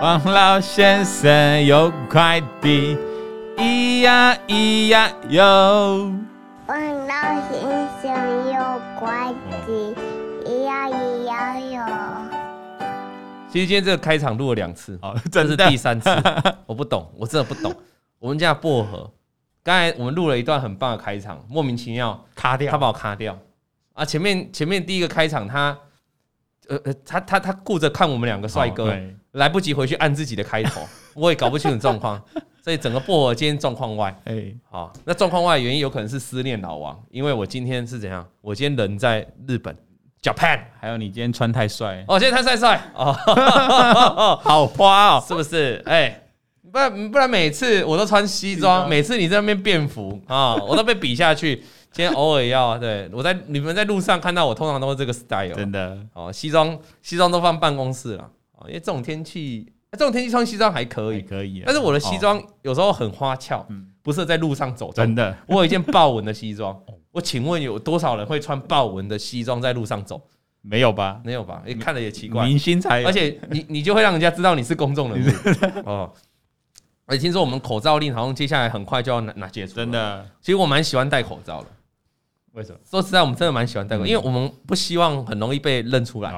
王老先生有快递，咿呀咿呀哟。王老先生有快递，咿呀咿呀哟。其实今天这个开场录了两次，哦，这这是第三次，我不懂，我真的不懂。我们家薄荷，刚才我们录了一段很棒的开场，莫名其妙卡掉，他把我卡掉啊！前面前面第一个开场他，他呃呃，他他他顾着看我们两个帅哥。哦来不及回去按自己的开头，我也搞不清楚状况，所以整个薄荷今天状况外。哎、欸，好，那状况外的原因有可能是思念老王，因为我今天是怎样？我今天人在日本，Japan，还有你今天穿太帅，哦，今天太帅 帅哦，好花哦，是不是？哎、欸，不然不然每次我都穿西装，每次你在那边便服啊，我都被比下去。今天偶尔要对我在你们在路上看到我，通常都是这个 style，真的哦，西装西装都放办公室了。因为这种天气，这种天气穿西装还可以，可以。但是我的西装有时候很花俏，不适合在路上走。真的，我有一件豹纹的西装，我请问有多少人会穿豹纹的西装在路上走？没有吧？没有吧？你看了也奇怪。明星才有，而且你你就会让人家知道你是公众人物哦。而且听说我们口罩令好像接下来很快就要拿拿解除。真的，其实我蛮喜欢戴口罩的。为什么？说实在，我们真的蛮喜欢戴口罩，因为我们不希望很容易被认出来。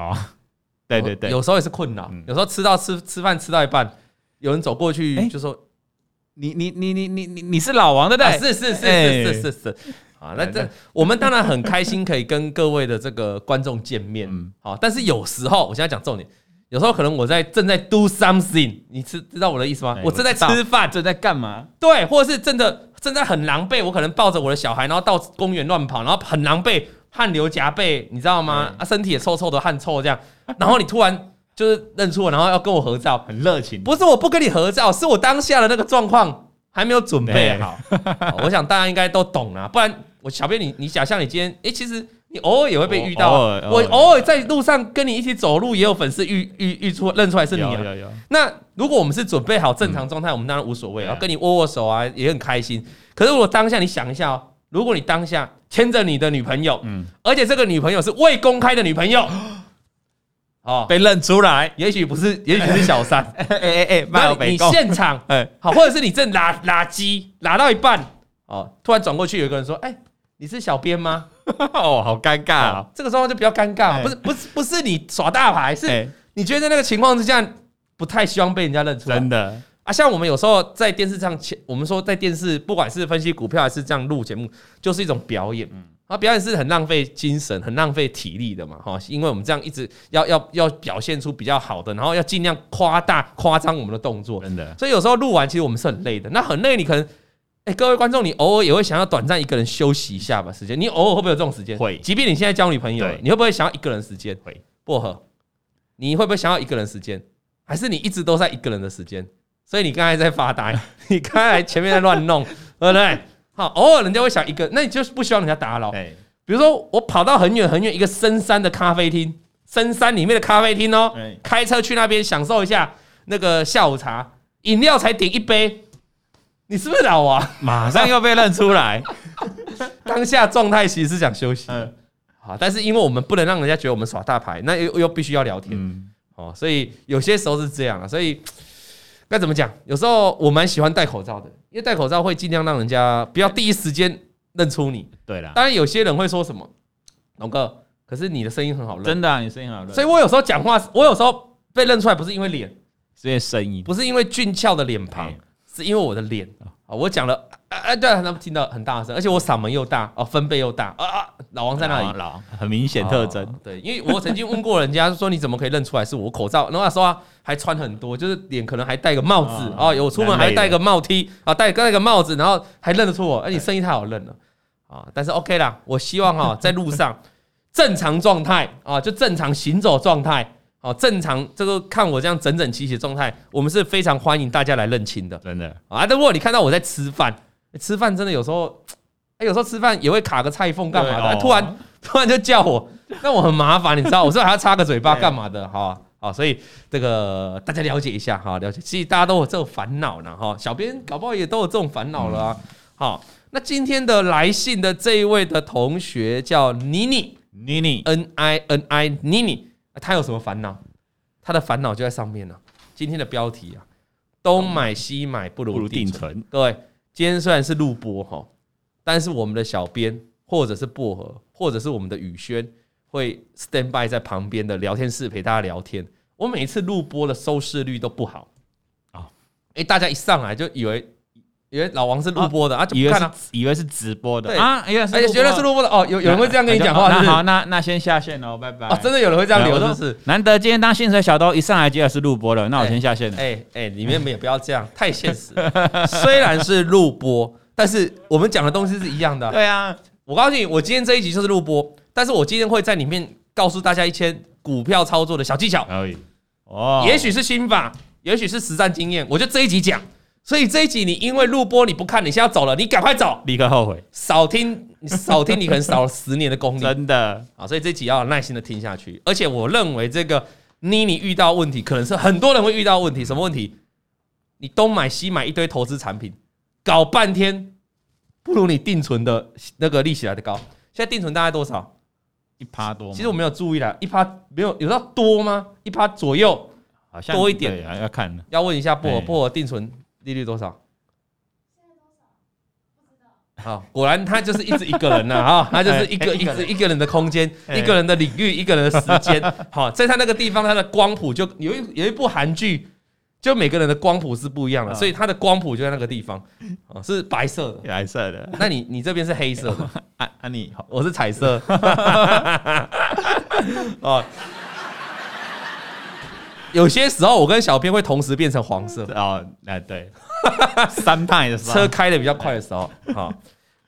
对对对，有时候也是困扰。有时候吃到吃吃饭吃到一半，有人走过去就说：“你你你你你你你是老王对不对？”是是是是是是是。啊，那这我们当然很开心可以跟各位的这个观众见面。好，但是有时候我现在讲重点，有时候可能我在正在 do something，你知知道我的意思吗？我正在吃饭，正在干嘛？对，或者是真的正在很狼狈，我可能抱着我的小孩，然后到公园乱跑，然后很狼狈。汗流浃背，你知道吗？啊，身体也臭臭的，汗臭这样。然后你突然就是认出我，然后要跟我合照，很热情。不是我不跟你合照，是我当下的那个状况还没有准备好。我想大家应该都懂啊，不然我小编你你想象你今天，诶，其实你偶尔也会被遇到。我偶尔在路上跟你一起走路，也有粉丝遇遇遇出认出来是你啊。那如果我们是准备好正常状态，我们当然无所谓啊，跟你握握手啊，也很开心。可是如果当下你想一下哦。如果你当下牵着你的女朋友，嗯，而且这个女朋友是未公开的女朋友，哦，被认出来，也许不是，也许是小三，哎哎哎，那你现场，哎，好，或者是你正拉拉机拉到一半，哦，突然转过去有一个人说，哎，你是小编吗？哦，好尴尬啊，这个状况就比较尴尬，不是不是不是你耍大牌，是你觉得那个情况之下不太希望被人家认出来，真的。啊，像我们有时候在电视上，我们说在电视，不管是分析股票还是这样录节目，就是一种表演。啊，表演是很浪费精神、很浪费体力的嘛，哈，因为我们这样一直要要要表现出比较好的，然后要尽量夸大、夸张我们的动作，真的。所以有时候录完，其实我们是很累的。那很累，你可能，哎，各位观众，你偶尔也会想要短暂一个人休息一下吧，时间。你偶尔会不会有这种时间？会。即便你现在交女朋友，你会不会想要一个人时间？会。薄荷，你会不会想要一个人时间？还是你一直都在一个人的时间？所以你刚才在发呆，你刚才前面在乱弄，对不对？好，偶尔人家会想一个，那你就是不希望人家打扰。比如说我跑到很远很远一个深山的咖啡厅，深山里面的咖啡厅哦，开车去那边享受一下那个下午茶，饮料才点一杯，你是不是老王？马上又被认出来，当下状态其实是想休息。好，但是因为我们不能让人家觉得我们耍大牌，那又又必须要聊天，哦，所以有些时候是这样啊，所以。该怎么讲？有时候我蛮喜欢戴口罩的，因为戴口罩会尽量让人家不要第一时间认出你。对了，当然有些人会说什么，龙哥，可是你的声音很好认，真的啊，你声音很好认。所以我有时候讲话，我有时候被认出来，不是因为脸，是因为声音，不是因为俊俏的脸庞，是因为我的脸啊。我讲了，哎，对，他们听到很大声，而且我嗓门又大，哦，分贝又大啊啊！老王在那里，老王很明显特征。对，因为我曾经问过人家，说你怎么可以认出来是我口罩？那时候还穿很多，就是脸可能还戴个帽子啊，有出门还戴个帽 T 啊，戴戴个帽子，然后还认得出我，而你声音太好认了啊。但是 OK 啦，我希望哈，在路上正常状态啊，就正常行走状态。哦，正常这个看我这样整整齐齐的状态，我们是非常欢迎大家来认亲的，真的啊！但如果你看到我在吃饭，吃饭真的有时候，哎，有时候吃饭也会卡个菜缝干嘛的，突然突然就叫我，那我很麻烦，你知道，我说还要插个嘴巴干嘛的，哈，好，所以这个大家了解一下，哈，了解，其实大家都有这种烦恼呢，哈，小编搞不好也都有这种烦恼了啊。好，那今天的来信的这一位的同学叫妮妮，妮妮，N I N I，妮妮。他有什么烦恼？他的烦恼就在上面呢。今天的标题啊，东买西买不如定存。定各位，今天虽然是录播哈，但是我们的小编或者是薄荷，或者是我们的宇轩会 stand by 在旁边的聊天室陪大家聊天。我每一次录播的收视率都不好啊，哎，大家一上来就以为。以为老王是录播的啊，以为是以为是直播的啊，哎呀，而且觉得是录播的哦。有有人会这样跟你讲话，那好，那那先下线喽，拜拜。哦，真的有人会这样留，就是难得今天当薪水小偷一上来接的是录播的，那我先下线了。哎哎，里面也不要这样，太现实。虽然是录播，但是我们讲的东西是一样的。对啊，我告诉你，我今天这一集就是录播，但是我今天会在里面告诉大家一些股票操作的小技巧。可以哦，也许是心法，也许是实战经验，我就这一集讲。所以这一集你因为录播你不看，你现在要走了，你赶快走，立刻后悔。少听，你少听，你可能少了十年的功力。真的啊，所以这一集要有耐心的听下去。而且我认为这个妮妮遇到问题，可能是很多人会遇到问题。什么问题？你东买西买一堆投资产品，搞半天不如你定存的那个利息来的高。现在定存大概多少？一趴多？其实我没有注意啦，一趴没有，有到多吗？一趴左右，好像多一点。要看，要问一下薄荷，薄荷定存。利率多少？现在多少？不知道。好，果然他就是一直一个人呐，啊，他就是一个一直一个人的空间，一个人的领域，一个人的时间。好，在他那个地方，他的光谱就有一有一部韩剧，就每个人的光谱是不一样的，所以他的光谱就在那个地方，是白色的，白色的。那你你这边是黑色的，啊啊，你好，我是彩色。哦。有些时候，我跟小编会同时变成黄色。哦，哎对，三派的时候，车开的比较快的时候，好，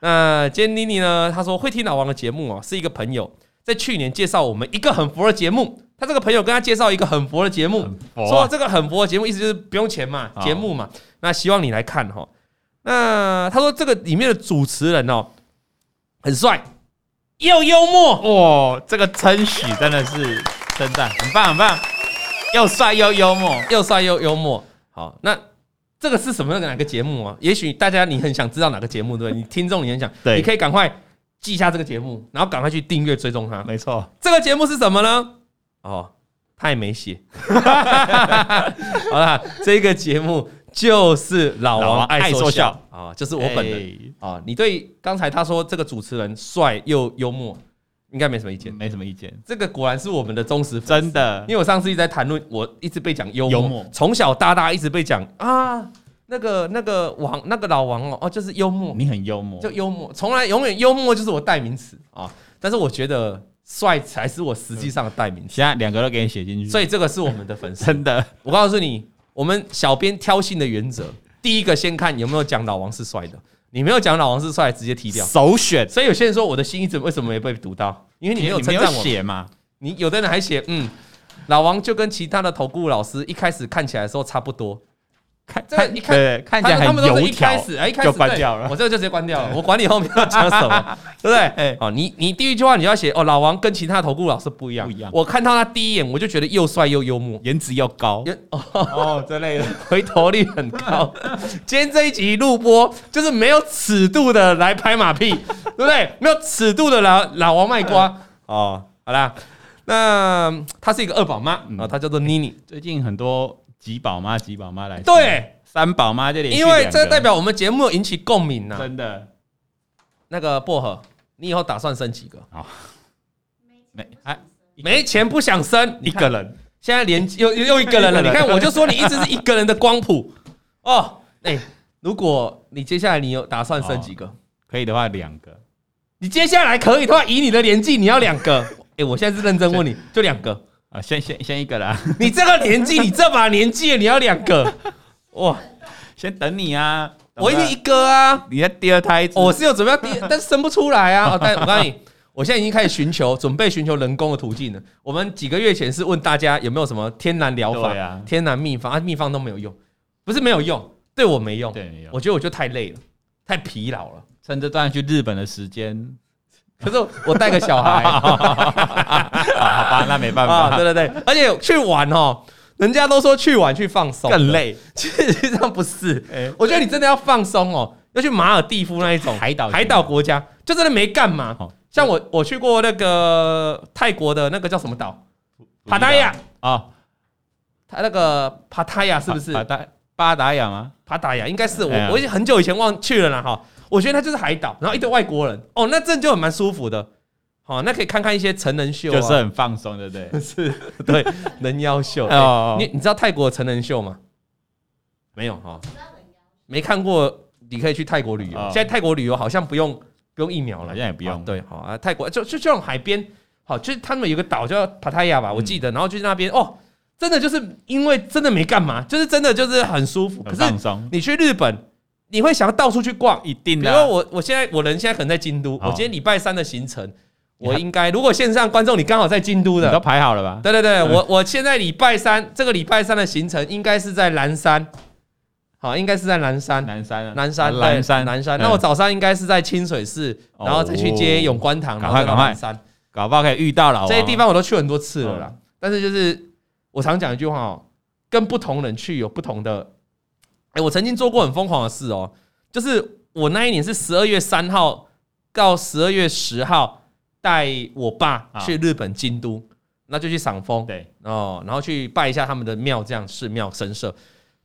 那今天妮妮呢？她说会听老王的节目哦，是一个朋友在去年介绍我们一个很佛的节目，他这个朋友跟他介绍一个很佛的节目，说这个很佛的节目意思就是不用钱嘛，节目嘛，那希望你来看哈。那他说这个里面的主持人哦，很帅又幽默。哦，这个称许真的是称赞，很棒很棒。又帅又幽默，又帅又幽默。好，那这个是什么哪个节目啊？也许大家你很想知道哪个节目，对不对？你听众你很想，对，你可以赶快记下这个节目，然后赶快去订阅追踪它。没错，这个节目是什么呢？哦，他也没写。好了，这个节目就是老王爱说笑啊，就是我本人啊。你对刚才他说这个主持人帅又幽默。应该没什么意见，没什么意见。这个果然是我们的忠实粉丝，真的。因为我上次一直在谈论，我一直被讲幽默，从小到大一直被讲啊，那个那个王那个老王哦哦，就是幽默，你很幽默，就幽默，从来永远幽默就是我代名词啊。但是我觉得帅才是我实际上的代名词。现在两个都给你写进去，所以这个是我们的粉丝，真的。我告诉你，我们小编挑衅的原则，第一个先看有没有讲老王是帅的。你没有讲老王是帅，直接踢掉首选。所以有些人说我的心意怎么为什么没被读到？因为你没有称赞我写嘛。你有的人还写嗯，老王就跟其他的投顾老师一开始看起来的时候差不多。看，看，对，看起来很油条，哎，一开始就关掉了。我这个就直接关掉了，我管你后面要讲什么，对不对？哎，哦，你你第一句话你要写哦，老王跟其他投顾老师不一样，不一样。我看到他第一眼，我就觉得又帅又幽默，颜值又高，哦，这类的 回头率很高。今天这一集录播就是没有尺度的来拍马屁，对不对？没有尺度的老老王卖瓜 哦。好啦，那他是一个二宝妈啊，他叫做妮妮。最近很多。几宝妈，几宝妈来。对，三宝妈这里，因为这代表我们节目引起共鸣呐。真的，那个薄荷，你以后打算生几个？好，没，哎，没钱不想生一个人，现在连又又一个人了。你看，我就说你一直是一个人的光谱 哦。哎，如果你接下来你有打算生几个？可以的话，两个。你接下来可以的话，以你的年纪，你要两个。哎，我现在是认真问你，就两个。啊，先先先一个啦！你这个年纪，你这把年纪，你要两个哇？先等你啊！我一定一个啊！你在第二胎，我是有准备要第，但是生不出来啊！但我告诉你，我现在已经开始寻求，准备寻求人工的途径了。我们几个月前是问大家有没有什么天然疗法、啊、天然秘方啊，秘方都没有用，不是没有用，对我没用。对，我觉得我就太累了，太疲劳了。趁这段去日本的时间。可是我带个小孩，好吧，那没办法。对对对，而且去玩哦，人家都说去玩去放松更累，其实上不是。我觉得你真的要放松哦，要去马尔蒂夫那一种海岛海岛国家，就真的没干嘛。像我我去过那个泰国的那个叫什么岛？帕达亚啊，他那个帕塔亚是不是？巴达巴达雅吗？帕达雅应该是我，哎、我已经很久以前忘去了啦哈。我觉得它就是海岛，然后一堆外国人哦，那这就很蛮舒服的。好，那可以看看一些成人秀、啊，就是很放松，对不对？是，对，人妖秀。欸哦、你你知道泰国的成人秀吗？没有哈，没看过。你可以去泰国旅游，哦、现在泰国旅游好像不用不用疫苗了，好像也不用。哦、对，好啊，泰国就就这种海边，好，就是他们有个岛叫帕塔亚吧，我记得，嗯、然后就在那边哦，真的就是因为真的没干嘛，就是真的就是很舒服。可是你去日本，你会想要到处去逛，一定的。比如我我现在我人现在可能在京都，哦、我今天礼拜三的行程。我应该，如果线上观众你刚好在京都的，你都排好了吧？对对对，我我现在礼拜三这个礼拜三的行程应该是在南山，好，应该是在南山，南山，南山，南山，南山。那我早上应该是在清水寺，然后再去接永观堂，然后到岚山，搞不好可以遇到了。这些地方我都去很多次了啦，但是就是我常讲一句话哦，跟不同人去有不同的。哎，我曾经做过很疯狂的事哦，就是我那一年是十二月三号到十二月十号。带我爸去日本京都，那就去赏枫，对哦，然后去拜一下他们的庙，这样寺庙神社。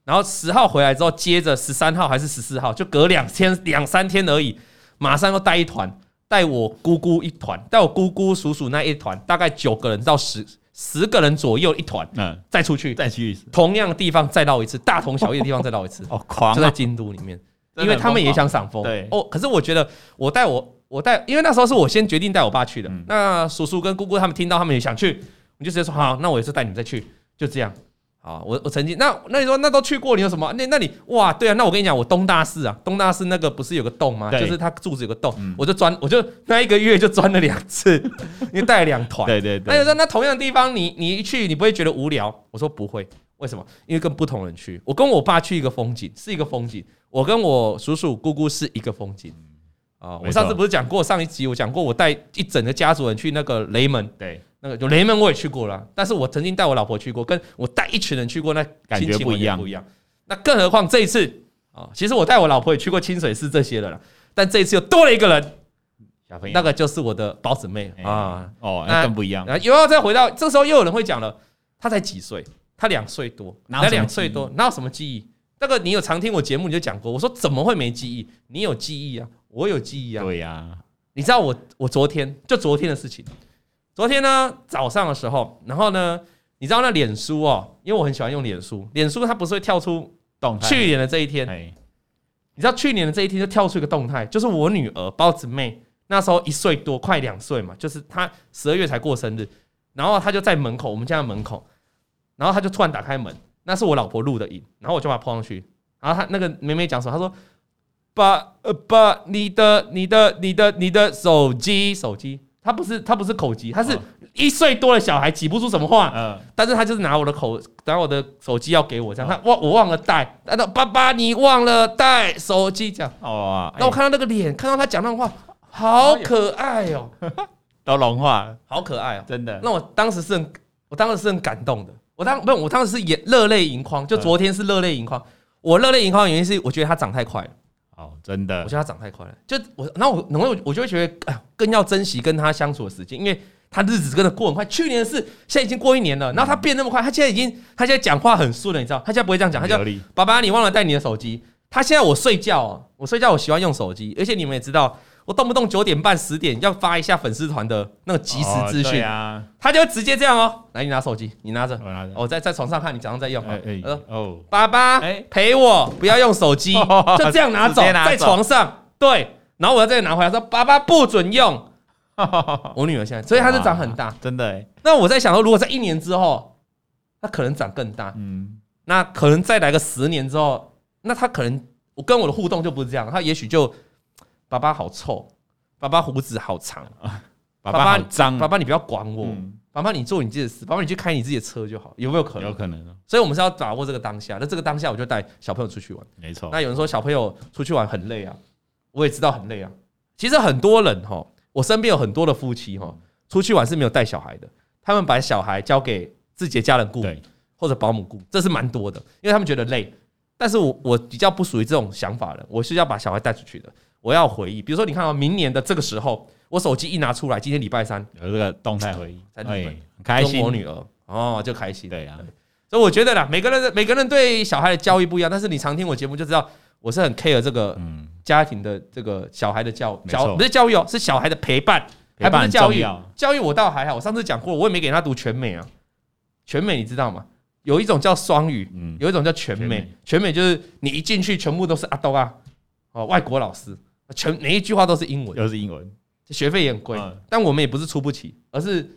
然后十号回来之后，接着十三号还是十四号，就隔两天两三天而已，马上又带一团，带我姑姑一团，带我姑姑叔叔那一团，大概九个人到十十个人左右一团，嗯，再出去，再去同样的地方再绕一次，大同小异的地方再绕一次，哦，狂，就在京都里面，因为他们也想赏枫，对。哦，可是我觉得我带我。我带，因为那时候是我先决定带我爸去的。嗯、那叔叔跟姑姑他们听到，他们也想去，我就直接说好，那我也是带你们再去，就这样。好，我我曾经，那那你说那都去过，你有什么？那那你哇，对啊，那我跟你讲，我东大寺啊，东大寺那个不是有个洞吗？就是它柱子有个洞，嗯、我就钻，我就那一个月就钻了两次，因为带了两团。对对对。那你说那同样的地方你，你你一去，你不会觉得无聊？我说不会，为什么？因为跟不同人去，我跟我爸去一个风景是一个风景，我跟我叔叔姑姑是一个风景。啊，我上次不是讲过，上一集我讲过，我带一整个家族人去那个雷门，对，那个就雷门我也去过了，但是我曾经带我老婆去过，跟我带一群人去过，那感觉不一样，不一样。那更何况这一次啊，其实我带我老婆也去过清水寺这些了啦，但这一次又多了一个人，小朋友，那个就是我的胞姊妹啊，哦，那更不一样。又要再回到这时候，又有人会讲了，他才几岁？他两岁多，才两岁多，哪有什么记忆？那个你有常听我节目，你就讲过，我说怎么会没记忆？你有记忆啊。我有记忆啊，对呀，你知道我我昨天就昨天的事情，昨天呢早上的时候，然后呢，你知道那脸书哦，因为我很喜欢用脸书，脸书它不是会跳出动态，去年的这一天，你知道去年的这一天就跳出一个动态，就是我女儿包子妹那时候一岁多，快两岁嘛，就是她十二月才过生日，然后她就在门口，我们家的门口，然后她就突然打开门，那是我老婆录的影，然后我就把它 po 上去，然后她那个妹妹讲什么，她说。把呃把你的你的你的你的手机手机，他不是他不是口疾，他是一岁多的小孩挤不出什么话，嗯，但是他就是拿我的口拿我的手机要给我，这样他忘我忘了带，他说爸爸你忘了带手机，这样。哦，那我看到那个脸，看到他讲那种话，好可爱哦，都融化，好可爱哦，真的，那我当时是很我当时是很感动的，我当不我当时是眼热泪盈眶，就昨天是热泪盈眶，我热泪盈眶的原因是我觉得他长太快了。哦，真的，我觉得他长太快了。就我，那我，然后我就会觉得，哎，更要珍惜跟他相处的时间，因为他日子真的过很快。去年的事，现在已经过一年了，然后他变那么快，他现在已经，他现在讲话很顺了，你知道？他现在不会这样讲，他叫爸爸，你忘了带你的手机。他现在我睡觉，我睡觉我喜欢用手机，而且你们也知道。我动不动九点半十点要发一下粉丝团的那个即时资讯，他就会直接这样哦。来，你拿手机，你拿着，我拿着。哦在在床上看你早上在用。哦，爸爸，陪我，不要用手机，就这样拿走，在床上。对，然后我要再拿回来，说爸爸不准用。我女儿现在，所以她是长很大，真的。那我在想说，如果在一年之后，她可能长更大。嗯，那可能再来个十年之后，那她可能我跟我的互动就不是这样，她也许就。爸爸好臭，爸爸胡子好长，爸爸好脏，爸爸你不要管我，爸爸你做你自己的事，爸爸你去开你自己的车就好，有没有可能？有可能。所以我们是要把握这个当下，那这个当下我就带小朋友出去玩，没错。那有人说小朋友出去玩很累啊，我也知道很累啊。其实很多人哈，我身边有很多的夫妻哈，出去玩是没有带小孩的，他们把小孩交给自己的家人顾，或者保姆顾，这是蛮多的，因为他们觉得累。但是我我比较不属于这种想法的，我是要把小孩带出去的。我要回忆，比如说，你看到明年的这个时候，我手机一拿出来，今天礼拜三。有这个动态回忆，在日本，很开心，我女儿哦就开心，对啊，所以我觉得啦，每个人的每个人对小孩的教育不一样，但是你常听我节目就知道，我是很 care 这个家庭的这个小孩的教教不是教育哦，是小孩的陪伴，还不是教育。教育我倒还好，我上次讲过，我也没给他读全美啊。全美你知道吗？有一种叫双语，有一种叫全美。全美就是你一进去全部都是阿斗啊，哦，外国老师，全每一句话都是英文，都是英文，学费也很贵，但我们也不是出不起，而是。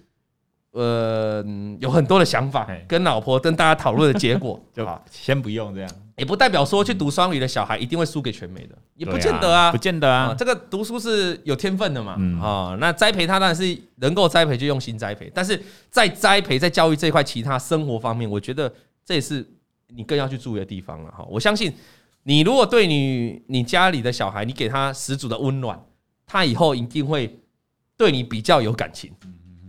呃，有很多的想法，跟老婆跟大家讨论的结果，就先不用这样，也不代表说去读双语的小孩一定会输给全美的，也不见得啊，不见得啊。这个读书是有天分的嘛，啊，那栽培他当然是能够栽培就用心栽培，但是在栽培在教育这一块，其他生活方面，我觉得这也是你更要去注意的地方了哈。我相信你如果对你你家里的小孩，你给他十足的温暖，他以后一定会对你比较有感情，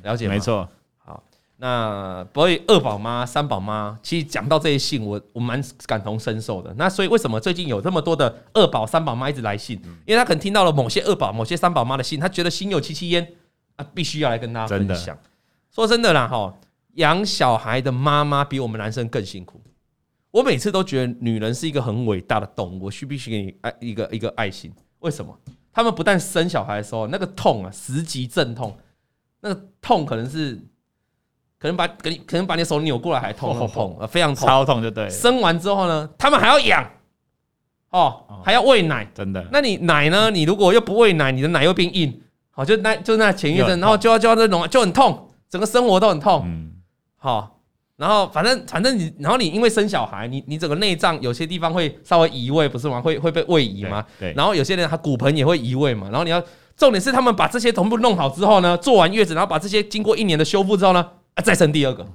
了解吗？没错。好那所以二宝妈、三宝妈，其实讲到这些信，我我蛮感同身受的。那所以为什么最近有这么多的二宝、三宝妈一直来信？因为他可能听到了某些二宝、某些三宝妈的信，他觉得心有戚戚焉啊，必须要来跟大家分享。说真的啦，哈，养小孩的妈妈比我们男生更辛苦。我每次都觉得女人是一个很伟大的动物，我需必须给你爱一个一个爱心。为什么？他们不但生小孩的时候那个痛啊，十级阵痛，那个痛可能是。可能把给你，可能把你手扭过来还痛，痛啊，非常痛，超痛就对。生完之后呢，他们还要养，哦，还要喂奶，真的。那你奶呢？你如果又不喂奶，你的奶又变硬，好，就那就那前一阵，然后就要就要那种就很痛，整个生活都很痛。嗯，好，然后反正反正你，然后你因为生小孩，你你整个内脏有些地方会稍微移位，不是吗？会会被位移吗？对。然后有些人他骨盆也会移位嘛。然后你要重点是他们把这些同步弄好之后呢，做完月子，然后把这些经过一年的修复之后呢。啊！再生第二个，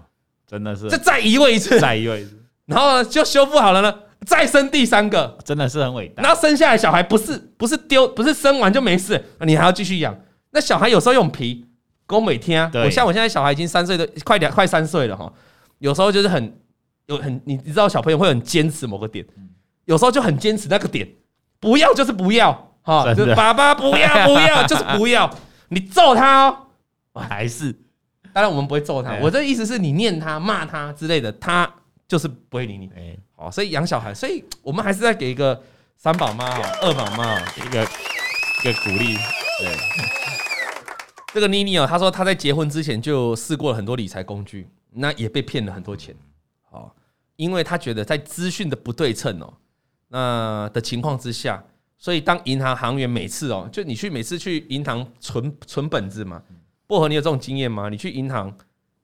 真的是，就再移位一次，再移位一次，然后呢，就修复好了呢，再生第三个，真的是很伟大。然后生下来小孩不是不是丢，不是生完就没事，你还要继续养。那小孩有时候又很皮，跟我每天啊，我像我现在小孩已经三岁的，快两快三岁了哈。有时候就是很有很，你你知道小朋友会很坚持某个点，有时候就很坚持那个点，不要就是不要哈，就是爸爸不要 不要就是不要，你揍他哦，我还是。当然我们不会揍他，我这意思是你念他、骂他之类的，他就是不会理你。哎，好，所以养小孩，所以我们还是在给一个三宝妈、二宝妈。一个一个鼓励。对，这个妮妮哦，她说她在结婚之前就试过了很多理财工具，那也被骗了很多钱。好，因为他觉得在资讯的不对称哦，那的情况之下，所以当银行行员每次哦，就你去每次去银行存存本子嘛。薄荷，你有这种经验吗？你去银行，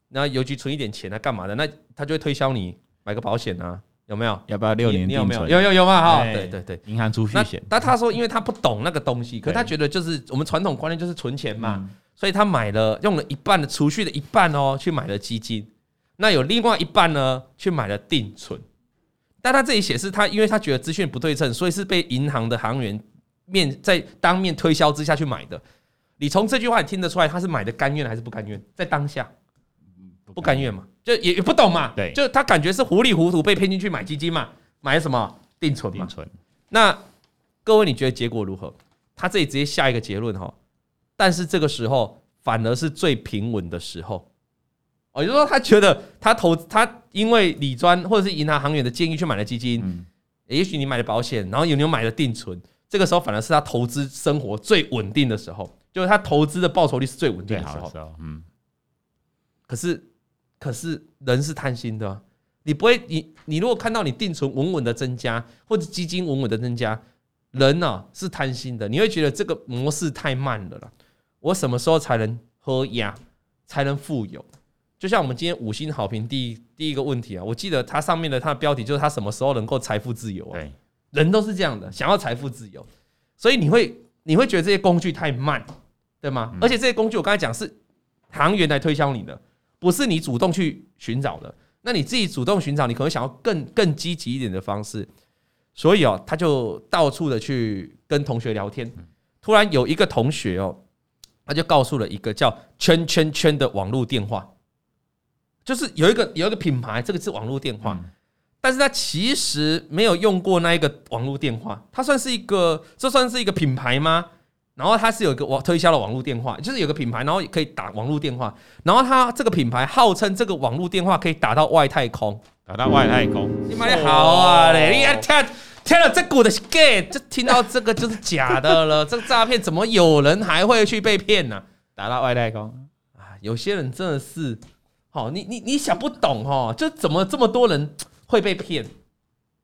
那邮局存一点钱啊，干嘛的？那他就会推销你买个保险啊，有没有？要不要六年？你有没有？有有有嘛？哈，对对对，银行储蓄险。但他说，因为他不懂那个东西，可是他觉得就是我们传统观念就是存钱嘛，所以他买了用了一半的储蓄的一半哦，去买了基金，那有另外一半呢，去买了定存。但他这里显示他，因为他觉得资讯不对称，所以是被银行的行员面在当面推销之下去买的。你从这句话你听得出来，他是买的甘愿还是不甘愿？在当下，不甘愿嘛，就也也不懂嘛，对，就他感觉是糊里糊涂被骗进去买基金嘛，买什么定存嘛。那各位你觉得结果如何？他这里直接下一个结论哈，但是这个时候反而是最平稳的时候。哦，也就是说他觉得他投他因为理专或者是银行行员的建议去买了基金，也许你买了保险，然后有没有买了定存？这个时候反而是他投资生活最稳定的时候。就是他投资的报酬率是最稳定的时候，嗯。可是，可是人是贪心的，你不会，你你如果看到你定存稳稳的增加，或者基金稳稳的增加，人呢是贪心的，你会觉得这个模式太慢了啦。我什么时候才能喝呀？才能富有？就像我们今天五星好评第一第一个问题啊，我记得它上面的它的标题就是他什么时候能够财富自由啊？人都是这样的，想要财富自由，所以你会你会觉得这些工具太慢。对吗？而且这些工具我刚才讲是行员来推销你的，不是你主动去寻找的。那你自己主动寻找，你可能想要更更积极一点的方式。所以哦，他就到处的去跟同学聊天。突然有一个同学哦，他就告诉了一个叫圈圈圈的网络电话，就是有一个有一个品牌，这个是网络电话，但是他其实没有用过那一个网络电话，它算是一个，这算是一个品牌吗？然后它是有一个网推销的网络电话，就是有个品牌，然后也可以打网络电话。然后它这个品牌号称这个网络电话可以打到外太空，打到外太空。你妈的好啊嘞！你听听了这股的是假，就听到这个就是假的了。这个诈骗怎么有人还会去被骗呢？打到外太空啊！有些人真的是，好，你你你想不懂哦，就怎么这么多人会被骗？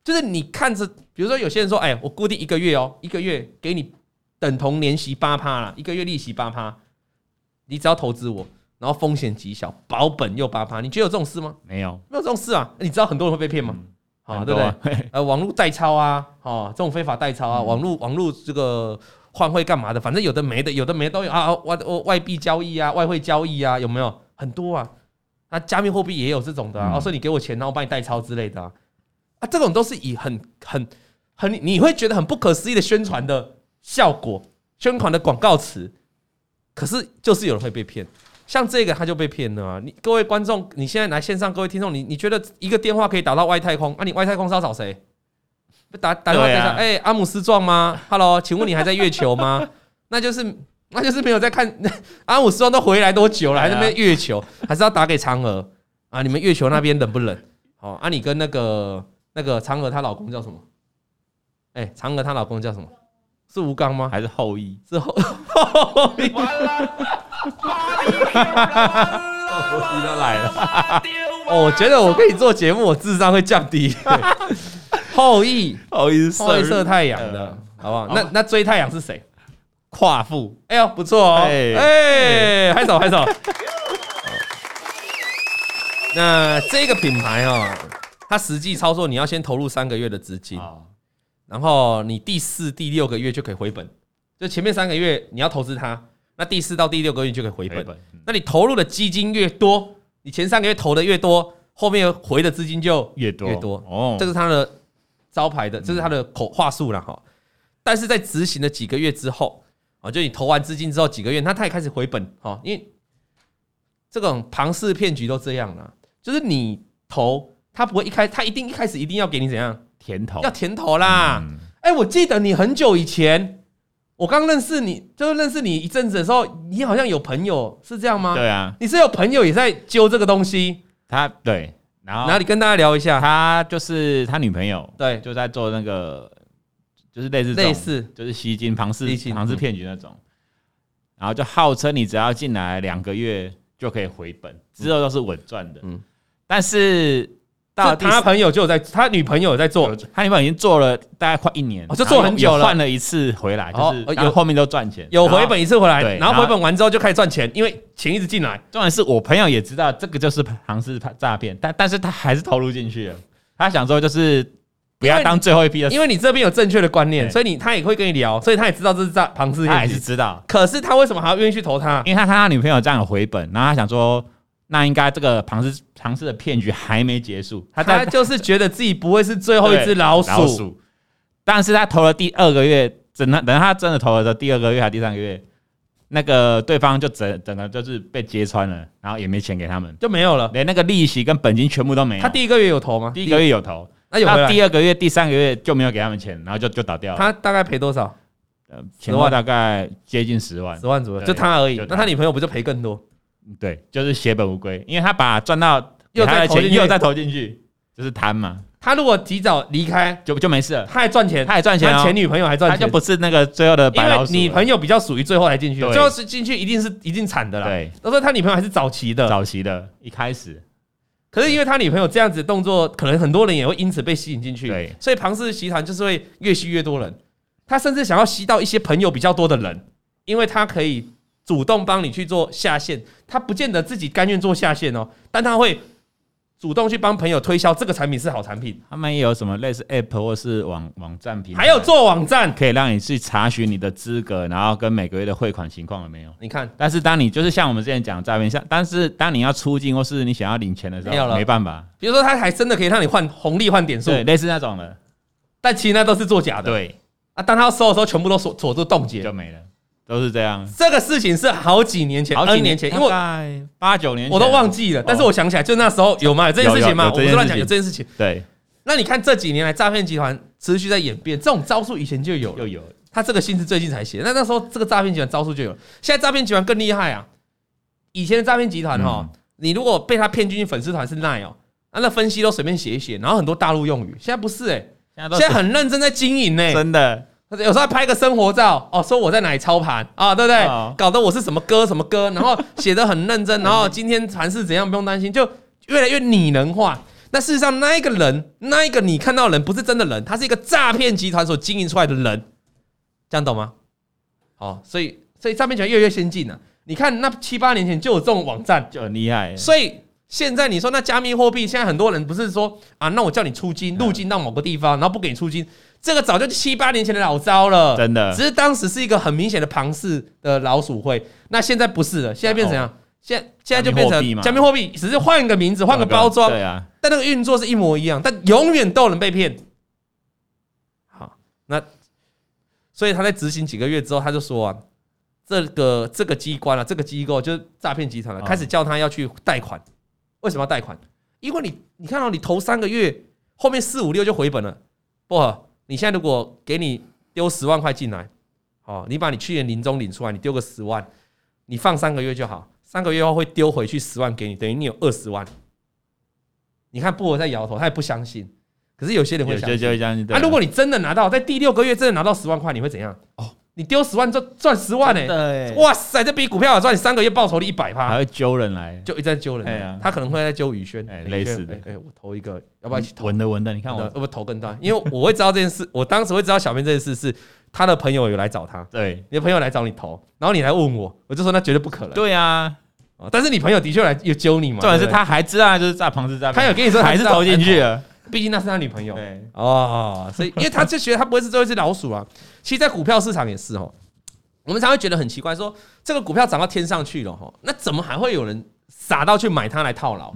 就是你看着，比如说有些人说，哎，我固定一个月哦，一个月给你等同年息八趴了，一个月利息八趴，你只要投资我，然后风险极小，保本又八趴，你觉得有这种事吗？没有，没有这种事啊！你知道很多人会被骗吗？啊、嗯，对不对？呃，网络代抄啊，哦，这种非法代抄啊，嗯、网络网络这个换汇干嘛的？反正有的没的，有的没的都有啊，外外币交易啊，外汇交易啊，有没有很多啊？那加密货币也有这种的啊，嗯、哦，说你给我钱，然后我帮你代抄之类的啊。啊，这种都是以很很很你会觉得很不可思议的宣传的效果，宣传的广告词，可是就是有人会被骗，像这个他就被骗了啊！你各位观众，你现在来线上，各位听众，你你觉得一个电话可以打到外太空？啊，你外太空是要找谁？打打电话给他，哎、啊欸，阿姆斯壮吗？Hello，请问你还在月球吗？那就是那就是没有在看阿姆斯壮都回来多久了，还在那边月球，还是要打给嫦娥啊？你们月球那边冷不冷？哦啊，你跟那个。那个嫦娥她老公叫什么？哎、欸，嫦娥她老公叫什么？是吴刚吗？还是后羿？是后 后羿。后羿都来了。哦，我觉得我跟你做节目，我智商会降低。后羿，后羿射太阳的，呃、好不好？那那追太阳是谁？夸父。哎呦，不错哦。哎哎，拍手拍手。那这个品牌哦。它实际操作，你要先投入三个月的资金，然后你第四、第六个月就可以回本。就前面三个月你要投资它，那第四到第六个月就可以回本。那你投入的基金越多，你前三个月投的越多，后面回的资金就越多越多。哦，这是它的招牌的，这是它的口话术了哈。但是在执行了几个月之后，啊，就你投完资金之后几个月，那他也开始回本哈。因为这种庞氏骗局都这样了，就是你投。他不会一开，他一定一开始一定要给你怎样甜头，要甜头啦。哎、嗯欸，我记得你很久以前，我刚认识你，就是认识你一阵子的时候，你好像有朋友是这样吗？对啊，你是有朋友也在揪这个东西。他对，然后然后你跟大家聊一下，他就是他女朋友，对，就在做那个，就是类似类似，就是吸金庞氏庞氏骗局那种。然后就号称你只要进来两个月就可以回本，之后都是稳赚的。嗯，但是到。他朋友就有在，他女朋友有在做，他女朋友已经做了大概快一年，就做很久了，换了一次回来，就是有后面都赚钱，有回本一次回来，然后回本完之后就开始赚钱，因为钱一直进来。重点是我朋友也知道这个就是庞氏诈骗，但但是他还是投入进去了。他想说就是不要当最后一批的，因为你这边有正确的观念，所以你他也会跟你聊，所以他也知道这是诈庞氏，他还是知道。可是他为什么还要愿意去投他？因为他看他女朋友这样有回本，然后他想说。那应该这个庞氏庞氏的骗局还没结束，他他就是觉得自己不会是最后一只 老鼠，老鼠，但是他投了第二个月，等他等他真的投了的第二个月还是第三个月，那个对方就整整个就是被揭穿了，然后也没钱给他们，就没有了，连那个利息跟本金全部都没有。他第一个月有投吗？第一个月有投，那有。第二个月、第三个月就没有给他们钱，然后就就倒掉了。他大概赔多少？呃，钱的话大概接近十万，十万左右，就他而已。那他女朋友不就赔更多？对，就是血本无归，因为他把赚到又再投又再投进去，就是贪嘛。他如果提早离开，就就没事了。他还赚钱，他还赚钱，他前女朋友还赚钱，他就不是那个最后的白老鼠。女朋友比较属于最后才进去，最后是进去一定是一定惨的啦。对，都说他女朋友还是早期的，早期的，一开始。可是因为他女朋友这样子的动作，可能很多人也会因此被吸引进去。对，所以庞氏集团就是会越吸越多人。他甚至想要吸到一些朋友比较多的人，因为他可以。主动帮你去做下线，他不见得自己甘愿做下线哦，但他会主动去帮朋友推销这个产品是好产品。他们也有什么类似 App 或是网网站平台，还有做网站可以让你去查询你的资格，然后跟每个月的汇款情况有没有？你看，但是当你就是像我们之前讲诈骗，像但是当你要出境或是你想要领钱的时候，没有了，没办法。比如说，他还真的可以让你换红利换点数，对，类似那种的，但其实那都是作假的。对啊，当他要收的时候，全部都锁锁住冻结，就没了。都是这样，这个事情是好几年前，好几年前，因为八九年前我都忘记了，但是我想起来，就那时候有嘛？有这件事情嘛？我不是乱讲，有这件事情。对，那你看这几年来诈骗集团持续在演变，这种招数以前就有，又有。他这个信是最近才写，那那时候这个诈骗集团招数就有，现在诈骗集团更厉害啊！以前的诈骗集团哈，你如果被他骗进去粉丝团是 Line 哦，那，那分析都随便写一写，然后很多大陆用语。现在不是哎，现在很认真在经营呢，真的。有时候还拍个生活照哦，说我在哪里操盘啊，对不对？搞得我是什么哥什么哥，然后写的很认真，然后今天盘是怎样不用担心，就越来越拟人化。那事实上，那一个人，那一个你看到的人不是真的人，他是一个诈骗集团所经营出来的人，这样懂吗？好，所以所以诈骗集团越来越先进了。你看，那七八年前就有这种网站，就很厉害。所以现在你说那加密货币，现在很多人不是说啊，那我叫你出金，入金到某个地方，然后不给你出金。这个早就七八年前的老招了，真的。只是当时是一个很明显的庞氏的老鼠会，那现在不是了，现在变成怎样？现现在就变成加密货币，只是换个名字，换个包装，对啊。但那个运作是一模一样，但永远都有人被骗。好，那所以他在执行几个月之后，他就说啊，这个这个机关啊，这个机构就是诈骗集团了，开始叫他要去贷款。为什么要贷款？因为你你看到你头三个月，后面四五六就回本了，不好。你现在如果给你丢十万块进来，好，你把你去年年终领出来，你丢个十万，你放三个月就好，三个月后会丢回去十万给你，等于你有二十万。你看布尔在摇头，他也不相信，可是有些人会相信。啊，如果你真的拿到，在第六个月真的拿到十万块，你会怎样？哦。你丢十万赚赚十万呢？对，哇塞，这比股票好赚！你三个月报酬率一百趴，还会揪人来，就一直在揪人。他可能会在揪宇轩，类似的。哎，我投一个，要不要一起投？稳的稳的，你看我，要不投更大？因为我会知道这件事，我当时会知道小编这件事是他的朋友有来找他，对，你的朋友来找你投，然后你来问我，我就说那绝对不可能。对啊，但是你朋友的确来有揪你嘛，重点是他还知道就是在旁边在，他有跟你说还是投进去了。毕竟那是他女朋友，哦，所以因为他就觉得他不会是最后一只老鼠啊。其实，在股票市场也是哦。我们才会觉得很奇怪，说这个股票涨到天上去了哈，那怎么还会有人傻到去买它来套牢？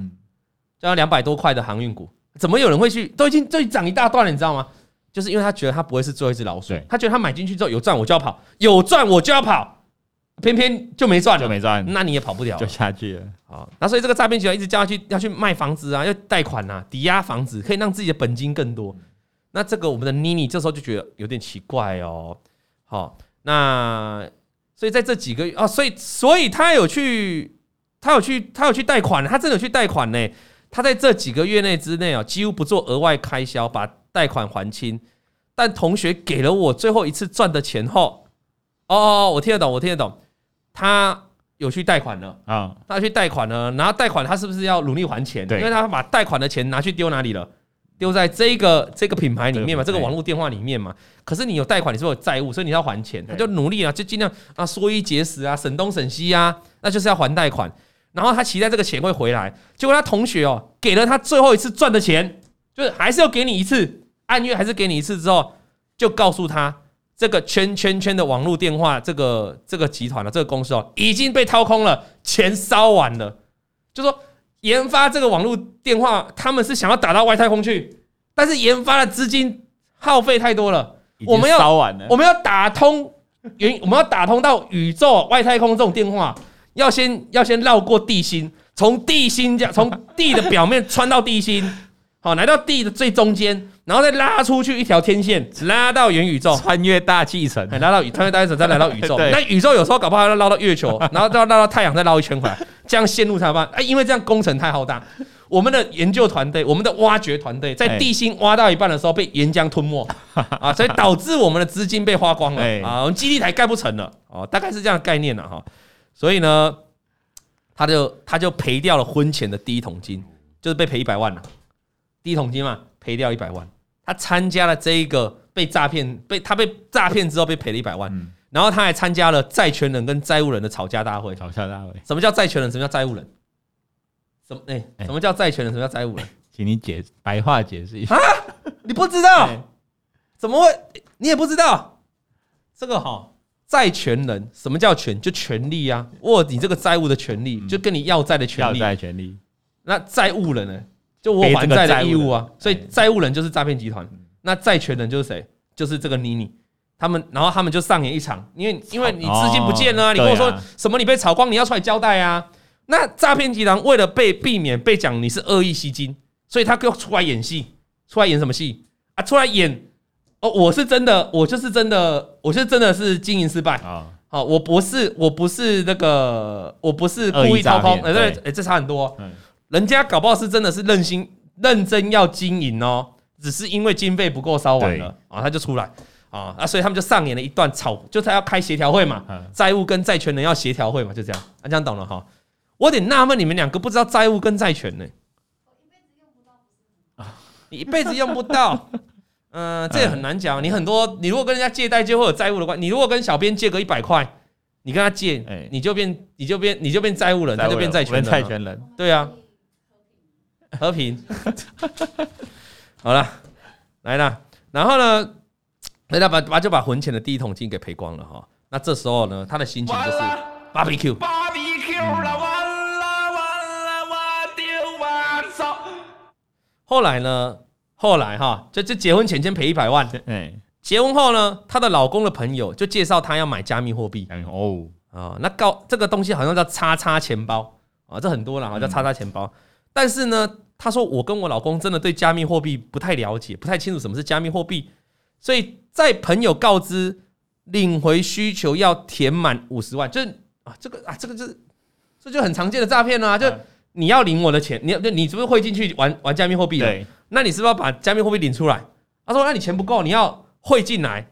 就要两百多块的航运股，怎么有人会去？都已经都涨一大段了，你知道吗？就是因为他觉得他不会是最后一只老鼠，他觉得他买进去之后有赚我就要跑，有赚我就要跑，偏偏就没赚，就没赚，那你也跑不了，就下去了。好，那所以这个诈骗集团一直叫他去要去卖房子啊，要贷款啊，抵押房子，可以让自己的本金更多。那这个我们的妮妮这时候就觉得有点奇怪哦，好。那所以在这几个月啊，所以所以他有去，他有去，他有去贷款，他真的有去贷款呢。他在这几个月内之内啊，几乎不做额外开销，把贷款还清。但同学给了我最后一次赚的钱后，哦，我听得懂，我听得懂，他有去贷款了啊，他去贷款了，然后贷款他是不是要努力还钱？对，因为他把贷款的钱拿去丢哪里了？丢在这个这个品牌里面嘛，这个网络电话里面嘛。可是你有贷款，你是不是有债务，所以你要还钱。他就努力啊，就尽量啊，缩衣节食啊，省东省西啊，那就是要还贷款。然后他期待这个钱会回来，结果他同学哦，给了他最后一次赚的钱，就是还是要给你一次，按月还是给你一次之后，就告诉他这个圈圈圈的网络电话这个这个集团了，这个公司哦已经被掏空了，钱烧完了，就说。研发这个网络电话，他们是想要打到外太空去，但是研发的资金耗费太多了，我们要我们要打通原，我们要打通到宇宙外太空这种电话，要先要先绕过地心，从地心这样从地的表面穿到地心，好，来到地的最中间。然后再拉出去一条天线，拉到元宇宙，穿越大气层，拉到穿越大气层，再来到宇宙。那宇宙有时候搞不好要绕到月球，然后再绕到太阳，再绕一圈回来，这样线路才办。哎，因为这样工程太浩大，我们的研究团队、我们的挖掘团队，在地心挖到一半的时候被岩浆吞没。啊，所以导致我们的资金被花光了。啊，我们基地台盖不成了。哦，大概是这样的概念了哈。所以呢，他就他就赔掉了婚前的第一桶金，就是被赔一百万了，第一桶金嘛，赔掉一百万。他参加了这一个被诈骗，被他被诈骗之后被赔了一百万，嗯、然后他还参加了债权人跟债务人的吵架大会。吵架大会，什么叫债权人？什么叫债务人？什么？哎、欸，什么叫债权人？什么叫债务人？请你解白话解释一下啊！你不知道？怎么会？你也不知道？这个哈，债权人什么叫权？就权利啊，握你这个债务的权利，就跟你要债的权利。要债权利。那债务人呢？就我还债的义务啊，所以债务人就是诈骗集团，那债权人就是谁？就是这个妮妮，他们，然后他们就上演一场，因为因为你资金不见了，你跟我说什么？你被炒光，你要出来交代啊！那诈骗集团为了被避免被讲你是恶意吸金，所以他就出来演戏，出来演什么戏啊？出来演哦，我是真的，我就是真的，我是真的是经营失败啊！好，我不是，我不是那个，我不是故意掏空，哎对，哎，这差很多。人家搞不好是真的是认心，认真要经营哦，只是因为经费不够烧完了啊，他就出来啊啊，所以他们就上演了一段吵，就他要开协调会嘛，债务跟债权人要协调会嘛，就这样，啊，这样懂了哈。我有点纳闷，你们两个不知道债务跟债权呢？你一辈子用不到，嗯，这也很难讲。你很多，你如果跟人家借贷就会有债务的关系。你如果跟小编借个一百块，你跟他借，你就变，你就变，你就变债务人，他就变债权人。债权人，对啊，和平。好了，来了，然后呢，那他把把就把魂钱的第一桶金给赔光了哈。那这时候呢，他的心情就是 barbecue。后来呢？后来哈，就就结婚前先赔一百万，哎，结婚后呢，她的老公的朋友就介绍她要买加密货币，哦，啊，那告这个东西好像叫叉叉钱包啊，这很多了啊，叫叉叉钱包。但是呢，他说我跟我老公真的对加密货币不太了解，不太清楚什么是加密货币，所以在朋友告知领回需求要填满五十万，就是啊，这个啊，这个就是这就很常见的诈骗啊，就。你要领我的钱，你要你是不是会进去玩玩加密货币的？那你是不是要把加密货币领出来？他说：“那你钱不够，你要汇进来，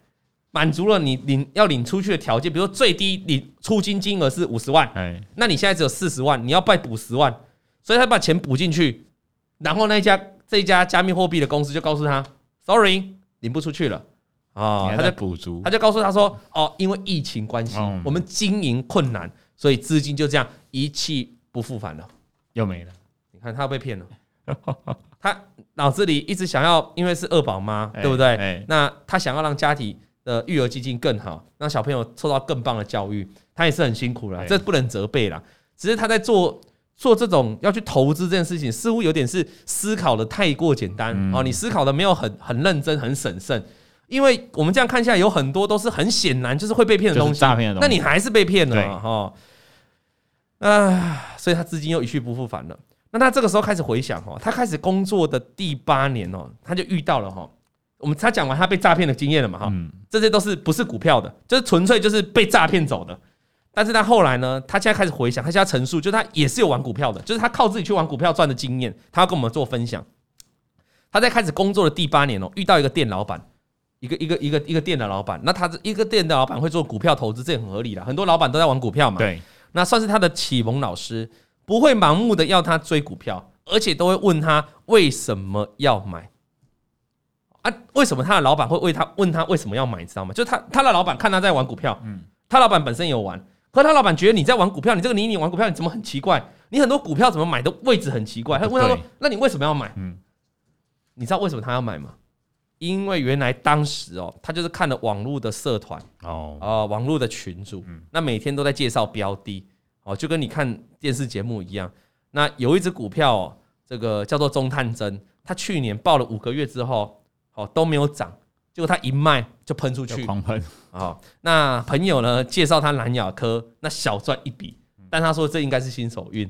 满足了你领要领出去的条件，比如说最低你出金金额是五十万，哎，那你现在只有四十万，你要再补十万，所以他把钱补进去，然后那一家这一家加密货币的公司就告诉他，sorry，领不出去了。啊，他就补足，他就告诉他说，哦，因为疫情关系，我们经营困难，所以资金就这样一去不复返了。”又没了，你看他被骗了，他脑子里一直想要，因为是二宝妈，对不对？那他想要让家庭的育儿基金更好，让小朋友受到更棒的教育，他也是很辛苦了，这不能责备啦。只是他在做做这种要去投资这件事情，似乎有点是思考的太过简单哦，你思考的没有很很认真、很审慎，因为我们这样看下来，有很多都是很显然就是会被骗的东西，诈骗的东西，那你还是被骗了哈。啊，所以他资金又一去不复返了。那他这个时候开始回想哦，他开始工作的第八年哦，他就遇到了哈。我们他讲完他被诈骗的经验了嘛哈，这些都是不是股票的，就是纯粹就是被诈骗走的。但是他后来呢，他现在开始回想，他现在陈述，就是他也是有玩股票的，就是他靠自己去玩股票赚的经验，他要跟我们做分享。他在开始工作的第八年哦，遇到一个店老板，一个一个一个一个店的老板。那他一个店的老板会做股票投资，这也很合理的。很多老板都在玩股票嘛。对。那算是他的启蒙老师，不会盲目的要他追股票，而且都会问他为什么要买啊？为什么他的老板会为他问他为什么要买？你知道吗？就他他的老板看他在玩股票，嗯，他老板本身也有玩，可他老板觉得你在玩股票，你这个你你玩股票你怎么很奇怪？你很多股票怎么买的位置很奇怪？他问他说：“那你为什么要买？”嗯，你知道为什么他要买吗？因为原来当时哦，他就是看了网络的社团哦，呃，网络的群组，那每天都在介绍标的哦，就跟你看电视节目一样。那有一只股票哦，这个叫做中探针，他去年报了五个月之后，哦都没有涨，结果他一卖就喷出去，狂喷啊！那朋友呢介绍他蓝雅科，那小赚一笔，但他说这应该是新手运，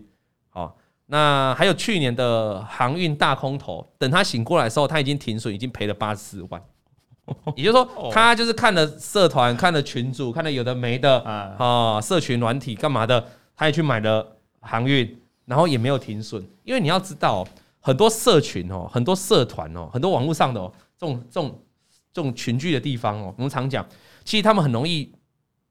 好。那还有去年的航运大空头，等他醒过来的时候，他已经停损，已经赔了八十四万。也就是说，他就是看了社团，看了群主，看了有的没的啊，社群软体干嘛的，他也去买了航运，然后也没有停损。因为你要知道，很多社群哦，很多社团哦，很多网络上的哦这种这种这种群聚的地方哦，我们常讲，其实他们很容易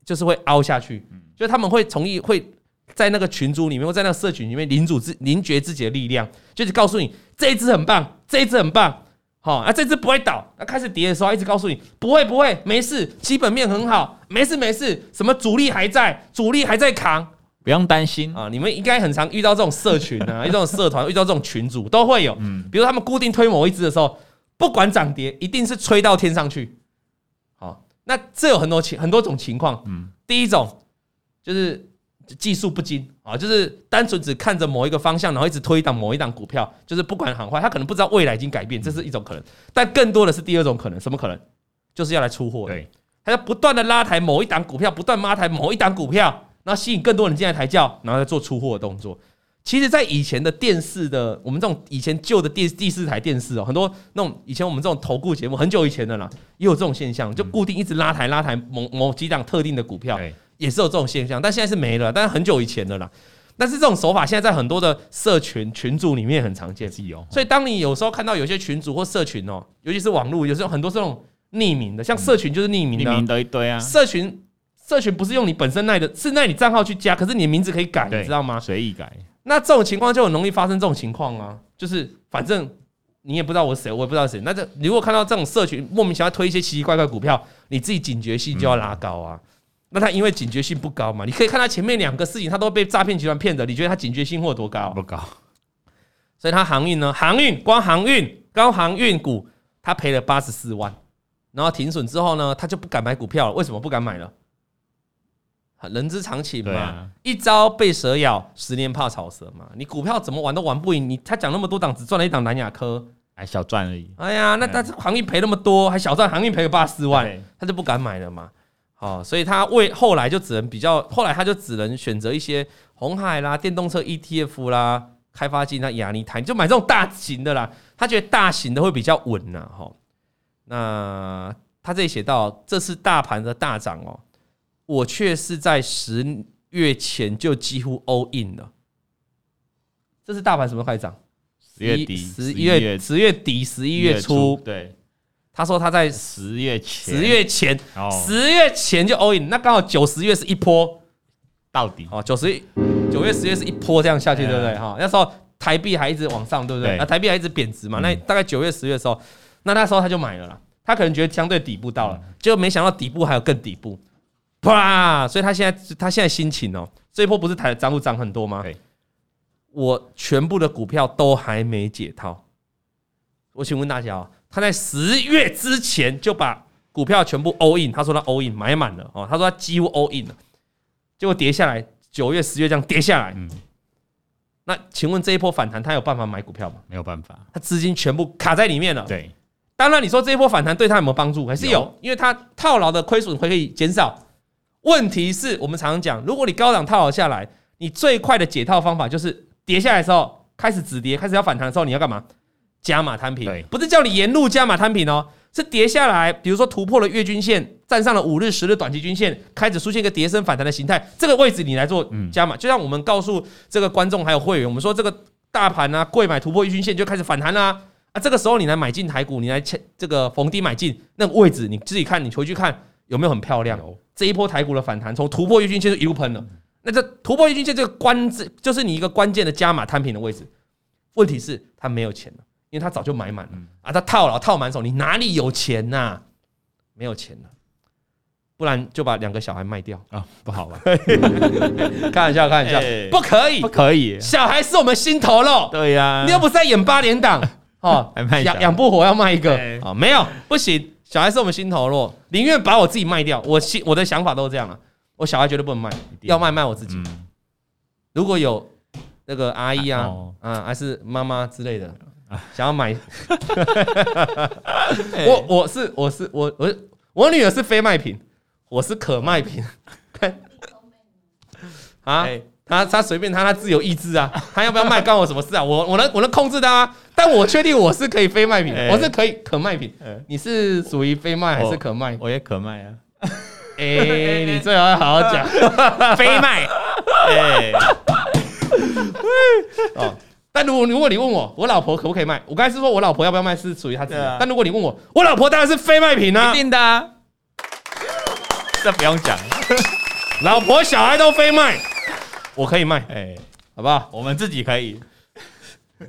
就是会凹下去，就他们会从易会。在那个群组里面，或在那个社群里面，凝组自凝结自己的力量，就是告诉你这一支很棒，这一支很棒，好啊，这支不会倒。那开始跌的时候，一直告诉你不会不会，没事，基本面很好，没事没事，什么主力还在，主力还在扛，不用担心啊。你们应该很常遇到这种社群啊，遇到这种社团，遇到这种群组都会有。嗯，比如他们固定推某一支的时候，不管涨跌，一定是吹到天上去。好，那这有很多情很多种情况。嗯，第一种就是。技术不精啊，就是单纯只看着某一个方向，然后一直推档某一档股票，就是不管好坏，他可能不知道未来已经改变，这是一种可能。但更多的是第二种可能，什么可能？就是要来出货。对，他要不断的拉抬某一档股票，不断拉抬某一档股票，然后吸引更多人进来抬轿，然后再做出货的动作。其实，在以前的电视的，我们这种以前旧的电第四台电视哦，很多那种以前我们这种投顾节目，很久以前的啦，也有这种现象，就固定一直拉抬拉抬某某几档特定的股票。也是有这种现象，但现在是没了。但是很久以前的啦。但是这种手法现在在很多的社群群组里面很常见，所以当你有时候看到有些群组或社群哦，尤其是网络，有时候很多这种匿名的，像社群就是匿名的，匿名的一堆啊。社群社群不是用你本身那的，是那你账号去加，可是你的名字可以改，你知道吗？随意改。那这种情况就很容易发生这种情况啊，就是反正你也不知道我是谁，我也不知道谁。那这你如果看到这种社群莫名其妙推一些奇奇怪怪股票，你自己警觉性就要拉高啊。嗯那他因为警觉性不高嘛，你可以看他前面两个事情，他都被诈骗集团骗的。你觉得他警觉性会有多高？不高。所以他航运呢，航运光航运高航运股，他赔了八十四万，然后停损之后呢，他就不敢买股票了。为什么不敢买了？人之常情嘛，啊、一朝被蛇咬，十年怕草蛇嘛。你股票怎么玩都玩不赢你。他讲那么多档，只赚了一档南亚科，还小赚而已。哎呀，那但是航运赔那么多，还小赚，航运赔个八十四万，他就不敢买了嘛。哦，所以他为后来就只能比较，后来他就只能选择一些红海啦、电动车 ETF 啦、开发金、那亚尼台，就买这种大型的啦。他觉得大型的会比较稳呐，哈。那他这里写到，这次大盘的大涨哦，我却是在十月前就几乎 all in 了。这是大盘什么时候开始涨？十月底、十一月、十月底、十一月初，对。他说他在十月前，十月前，十月前就 all in，那刚好九十月是一波到底哦，九十九月十月是一波这样下去，对不对哈？那时候台币还一直往上，对不对？啊台币还一直贬值嘛？那大概九月十月的时候，那那时候他就买了啦。他可能觉得相对底部到了，结果没想到底部还有更底部，啪！所以他现在他现在心情哦，这一波不是台涨股涨很多吗？我全部的股票都还没解套，我请问大家哦。他在十月之前就把股票全部 all in，他说他 all in 买满了哦，他说他几乎 all in 了，结果跌下来，九月、十月这样跌下来，嗯，那请问这一波反弹他有办法买股票吗？没有办法，他资金全部卡在里面了。对，当然你说这一波反弹对他有没有帮助？还是有，因为他套牢的亏损会可以减少。问题是我们常常讲，如果你高档套牢下来，你最快的解套方法就是跌下来的时候开始止跌，开始要反弹的时候，你要干嘛？加码摊平，不是叫你沿路加码摊平哦，是跌下来，比如说突破了月均线，站上了五日、十日短期均线，开始出现一个跌升反弹的形态，这个位置你来做加码，就像我们告诉这个观众还有会员，我们说这个大盘啊，贵买突破月均线就开始反弹啦，啊，这个时候你来买进台股，你来切这个逢低买进，那个位置你自己看，你回去看有没有很漂亮？这一波台股的反弹从突破月均线就一路喷了，那这突破月均线这个关字就是你一个关键的加码摊平的位置，问题是他没有钱了。因为他早就买满了。啊，他套牢套满手，你哪里有钱呐？没有钱了，不然就把两个小孩卖掉。啊，不好吧？开玩笑，开玩笑，不可以，不可以。小孩是我们心头肉，对呀，你又不是在演八连档。哦，养养不活要卖一个。啊，没有不行，小孩是我们心头肉，宁愿把我自己卖掉。我心我的想法都是这样啊，我小孩绝对不能卖，要卖卖我自己。如果有那个阿姨啊，啊，还是妈妈之类的。想要买 我，我是我是我我我女儿是非卖品，我是可卖品。啊，他他随便他他自由意志啊，他要不要卖关我什么事啊？我我能我能控制他啊，但我确定我是可以非卖品，我是可以可卖品。你是属于非卖还是可卖？我也可卖啊。哎，你最好要好好讲 非卖。哎，哦。但如果如果你问我，我老婆可不可以卖？我刚才是说我老婆要不要卖，是属于他自己。但如果你问我，我老婆当然是非卖品啊，一定的，这不用讲，老婆小孩都非卖，我可以卖，哎，好不好？我们自己可以。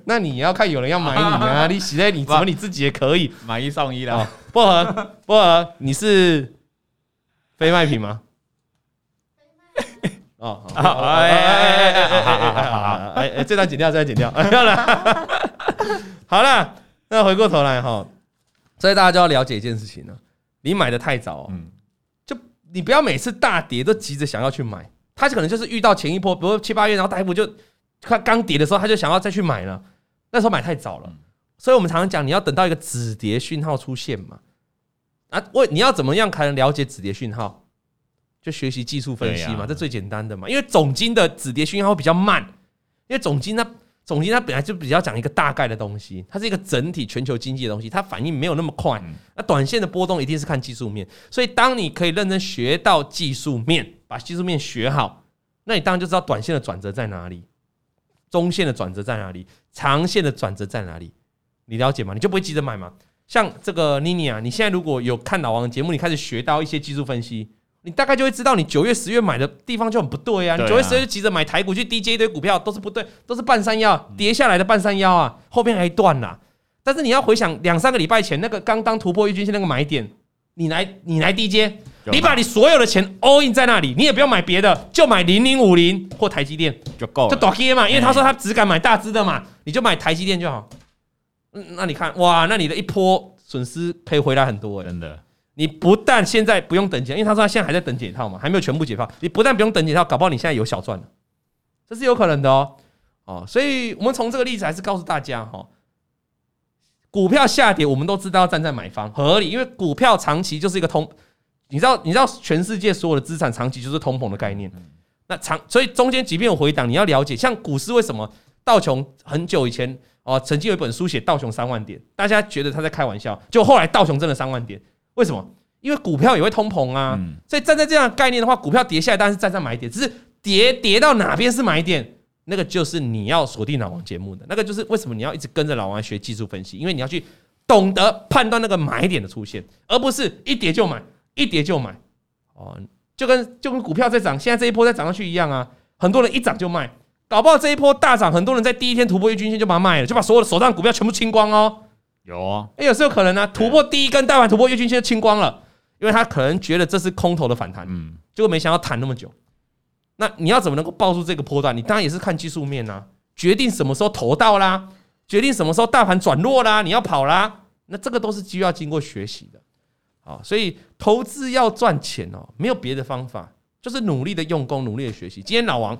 那你要看有人要买你啊，你洗在你怎么你自己也可以。买一送一的，薄荷 薄荷，你是非卖品吗？哦，好，哎哎哎哎哎，哎，哎哎，这段剪掉，这段剪掉，要了，好了，那回过头来哈，所以大家就要了解一件事情了，你买的太早，嗯，就你不要每次大跌都急着想要去买，他可能就是遇到前一波，比如七八月，然后台股就快刚跌的时候，他就想要再去买了，那时候买太早了，所以我们常常讲，你要等到一个止跌讯号出现嘛，啊，为你要怎么样才能了解止跌讯号？就学习技术分析嘛，这最简单的嘛。因为总金的止跌讯号会比较慢，因为总金它总金它本来就比较讲一个大概的东西，它是一个整体全球经济的东西，它反应没有那么快。那短线的波动一定是看技术面，所以当你可以认真学到技术面，把技术面学好，那你当然就知道短线的转折在哪里，中线的转折在哪里，长线的转折在哪里，你了解吗？你就不会急着买吗？像这个妮妮啊，你现在如果有看老王的节目，你开始学到一些技术分析，你大概就会知道，你九月、十月买的地方就很不对啊。你九月、十月就急着买台股去低接一堆股票，都是不对，都是半山腰跌下来的半山腰啊，后面还一段呐。但是你要回想两三个礼拜前那个刚刚突破月均线那个买点，你来你来低接。你把你所有的钱 all in 在那里，你也不用买别的，就买零零五零或台积电就够了，就大支嘛。因为他说他只敢买大只的嘛，你就买台积电就好。嗯，那你看哇，那你的一波损失可以回来很多，真的。你不但现在不用等解，因为他说他现在还在等解套嘛，还没有全部解套。你不但不用等解套，搞不好你现在有小赚了，这是有可能的哦。哦，所以我们从这个例子还是告诉大家哈，股票下跌，我们都知道要站在买方合理，因为股票长期就是一个通。你知道，你知道全世界所有的资产长期就是通膨的概念。那长，所以中间即便有回档，你要了解，像股市为什么道琼很久以前哦，曾经有一本书写道琼三万点，大家觉得他在开玩笑，就后来道琼真的三万点，为什么？因为股票也会通膨啊。所以站在这样的概念的话，股票跌下来当然是站在买点，只是跌跌到哪边是买点，那个就是你要锁定老王节目的那个，就是为什么你要一直跟着老王学技术分析，因为你要去懂得判断那个买点的出现，而不是一跌就买。一跌就买，哦，就跟就跟股票在涨，现在这一波再涨上去一样啊！很多人一涨就卖，搞不好这一波大涨，很多人在第一天突破月均线就把它卖了，就把所有的手上股票全部清光哦。有啊，哎，有时候可能呢，突破第一根大盘突破月均线就清光了，因为他可能觉得这是空头的反弹，嗯，结果没想到弹那么久。那你要怎么能够抱住这个波段？你当然也是看技术面啊，决定什么时候投到啦，决定什么时候大盘转弱啦，你要跑啦，那这个都是需要经过学习的。啊，所以投资要赚钱哦，没有别的方法，就是努力的用功，努力的学习。今天老王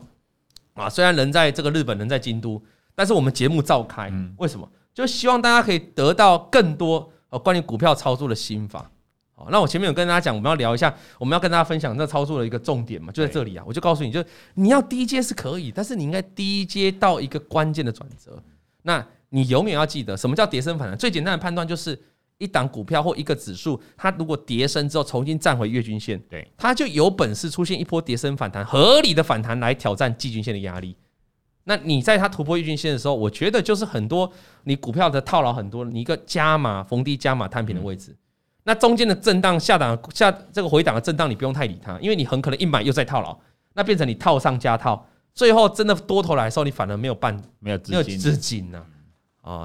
啊，虽然人在这个日本，人在京都，但是我们节目召开，为什么？就希望大家可以得到更多呃关于股票操作的心法。好，那我前面有跟大家讲，我们要聊一下，我们要跟大家分享这操作的一个重点嘛，就在这里啊。我就告诉你，就你要低阶是可以，但是你应该低阶到一个关键的转折。那你永远要记得，什么叫跌升反弹？最简单的判断就是。一档股票或一个指数，它如果跌升之后重新站回月均线，对，它就有本事出现一波跌升反弹，合理的反弹来挑战季均线的压力。那你在它突破月均线的时候，我觉得就是很多你股票的套牢很多，你一个加码逢低加码摊平的位置。那中间的震荡下档下这个回档的震荡，你不用太理它，因为你很可能一买又再套牢，那变成你套上加套，最后真的多头来的时候，你反而没有办没有资金资金呢。啊，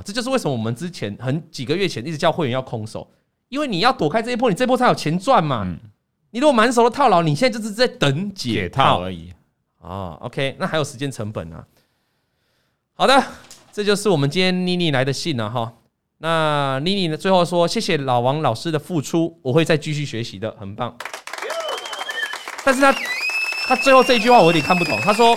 这就是为什么我们之前很几个月前一直叫会员要空手，因为你要躲开这一波，你这一波才有钱赚嘛。嗯、你如果满手的套牢，你现在就是在等解套而已。啊，OK，那还有时间成本啊。好的，这就是我们今天妮妮来的信了哈。那妮妮呢，最后说谢谢老王老师的付出，我会再继续学习的，很棒。但是他他最后这一句话我有点看不懂，他说。